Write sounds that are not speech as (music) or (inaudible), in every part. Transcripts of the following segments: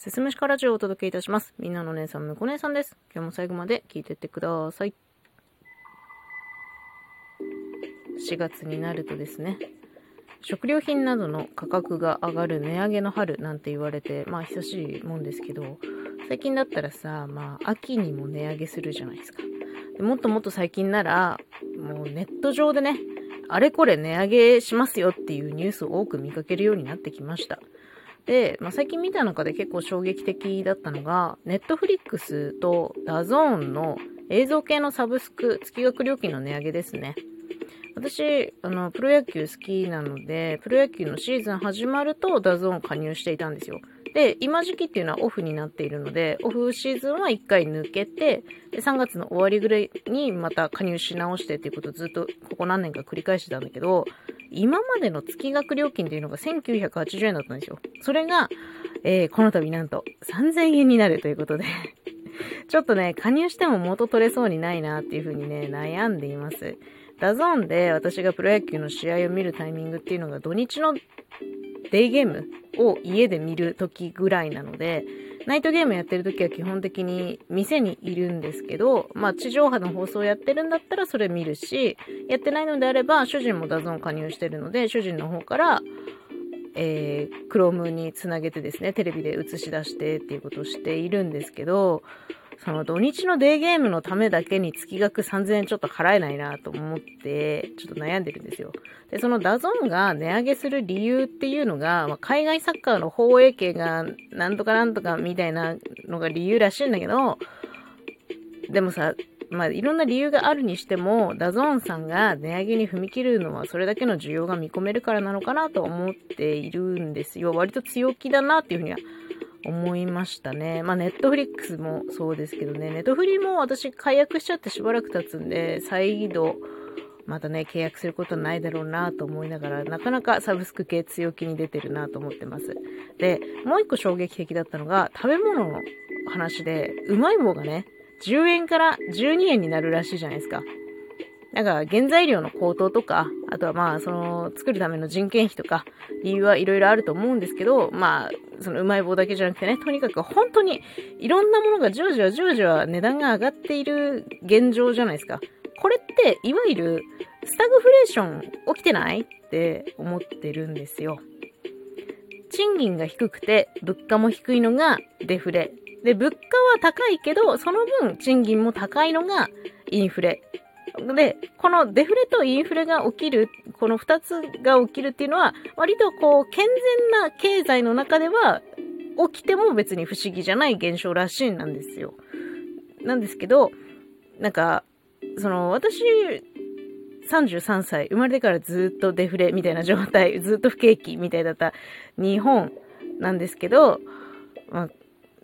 すすむしかラジオをお届けいたします。みんなの姉さん、むこ姉さんです。今日も最後まで聞いてってください。4月になるとですね、食料品などの価格が上がる値上げの春なんて言われて、まあ久しいもんですけど、最近だったらさ、まあ秋にも値上げするじゃないですか。でもっともっと最近なら、もうネット上でね、あれこれ値上げしますよっていうニュースを多く見かけるようになってきました。で、まあ、最近見た中で結構衝撃的だったのが、ネットフリックスとダゾーンの映像系のサブスク月額料金の値上げですね。私、あの、プロ野球好きなので、プロ野球のシーズン始まるとダゾーン加入していたんですよ。で、今時期っていうのはオフになっているので、オフシーズンは1回抜けて、で3月の終わりぐらいにまた加入し直してっていうことをずっとここ何年か繰り返してたんだけど、今までの月額料金というのが1980円だったんですよ。それが、えー、この度なんと3000円になるということで (laughs) ちょっとね、加入しても元取れそうにないなっていうふうにね、悩んでいます。ダゾーンで私がプロ野球の試合を見るタイミングっていうのが土日のデイゲームを家で見る時ぐらいなので、ナイトゲームやってる時は基本的に店にいるんですけど、まあ地上波の放送やってるんだったらそれ見るし、やってないのであれば主人も DAZN 加入してるので、主人の方から、えー、クロームにつなげてですね、テレビで映し出してっていうことをしているんですけど、その土日のデーゲームのためだけに月額3000円ちょっと払えないなと思って、ちょっと悩んでるんですよ。で、その DAZN が値上げする理由っていうのが、まあ、海外サッカーの放映権がなんとかなんとかみたいなのが理由らしいんだけど、でもさ、まあ、いろんな理由があるにしても、 DAZN さんが値上げに踏み切るのはそれだけの需要が見込めるからなのかなと思っているんですよ。割と強気だなっていうふうには思いましたね。まあ、ネットフリックスもそうですけどね、ネットフリも私解約しちゃってしばらく経つんで、再度、またね、契約することないだろうなと思いながら、なかなかサブスク系強気に出てるなと思ってます。で、もう一個衝撃的だったのが、食べ物の話で、うまい棒がね、10円から12円になるらしいじゃないですか。なんか原材料の高騰とか、あとはまあその作るための人件費とか理由はいろいろあると思うんですけど、まあそのうまい棒だけじゃなくてね、とにかく本当にいろんなものがじわじわじわじわ値段が上がっている現状じゃないですか。これっていわゆるスタグフレーション起きてないって思ってるんですよ。賃金が低くて物価も低いのがデフレ。で、物価は高いけど、その分賃金も高いのがインフレ。で、このデフレとインフレが起きる、この二つが起きるっていうのは、割とこう、健全な経済の中では、起きても別に不思議じゃない現象らしいなんですよ。なんですけど、なんか、その、私、33歳、生まれてからずっとデフレみたいな状態、ずっと不景気みたいだった日本なんですけど、まあ、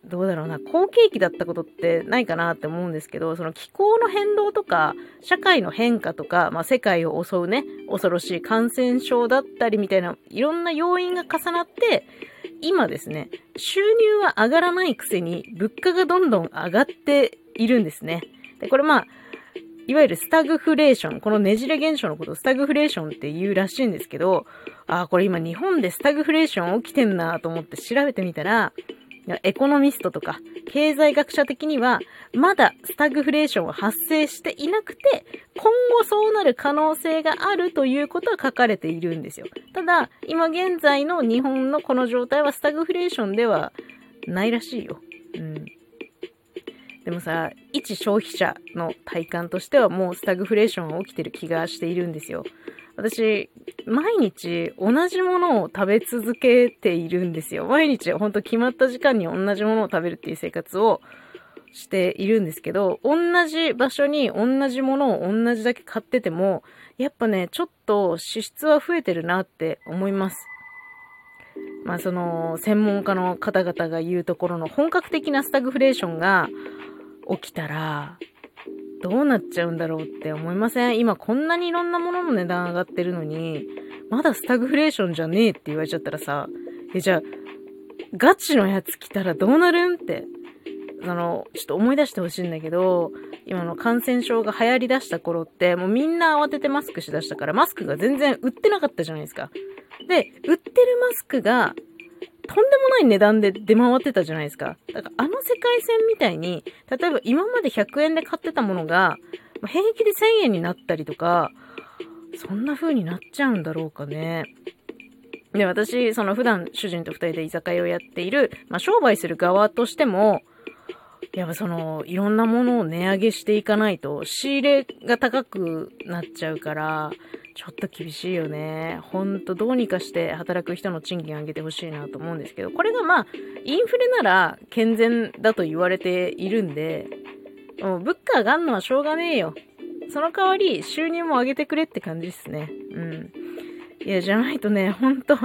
どうだろうな、好景気だったことってないかなって思うんですけど、その気候の変動とか、社会の変化とか、まあ世界を襲うね、恐ろしい感染症だったりみたいな、いろんな要因が重なって、今ですね、収入は上がらないくせに、物価がどんどん上がっているんですね。で、これまあ、いわゆるスタグフレーション、このねじれ現象のことをスタグフレーションって言うらしいんですけど、ああ、これ今日本でスタグフレーション起きてんなと思って調べてみたら、エコノミストとか、経済学者的には、まだスタグフレーションは発生していなくて、今後そうなる可能性があるということは書かれているんですよ。ただ、今現在の日本のこの状態はスタグフレーションではないらしいよ。うん。でもさ、一消費者の体感としてはもうスタグフレーションが起きてる気がしているんですよ。私、毎日同じものを食べ続けているんですよ。毎日ほんと決まった時間に同じものを食べるっていう生活をしているんですけど、同じ場所に同じものを同じだけ買ってても、やっぱね、ちょっと支出は増えてるなって思います。まあその、専門家の方々が言うところの本格的なスタグフレーションが起きたら、どうなっちゃうんだろうって思いません？今こんなにいろんなものの値段上がってるのに、まだスタグフレーションじゃねえって言われちゃったらさ、え、じゃあ、ガチのやつ来たらどうなるん？って、あの、ちょっと思い出してほしいんだけど、今の感染症が流行り出した頃って、もうみんな慌ててマスクしだしたから、マスクが全然売ってなかったじゃないですか。で、売ってるマスクがとんでもない値段で出回ってたじゃないですか。だからあの世界線みたいに、例えば今まで100円で買ってたものが、平気で1000円になったりとか、そんな風になっちゃうんだろうかね。で、私、その普段主人と二人で居酒屋をやっている、まあ、商売する側としても、やっぱその、いろんなものを値上げしていかないと、仕入れが高くなっちゃうから、ちょっと厳しいよね。ほんと、どうにかして働く人の賃金上げてほしいなと思うんですけど、これがまあ、インフレなら健全だと言われているんで、もう物価上がんのはしょうがねえよ。その代わり、収入も上げてくれって感じですね。うん。いや、じゃないとね、ほんと、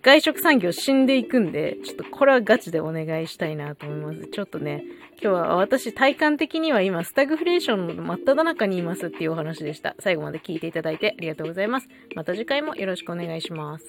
外食産業死んでいくんで、ちょっとこれはガチでお願いしたいなと思います。ちょっとね、今日は私体感的には今、スタグフレーションの真っ只中にいますっていうお話でした。最後まで聞いていただいてありがとうございます。また次回もよろしくお願いします。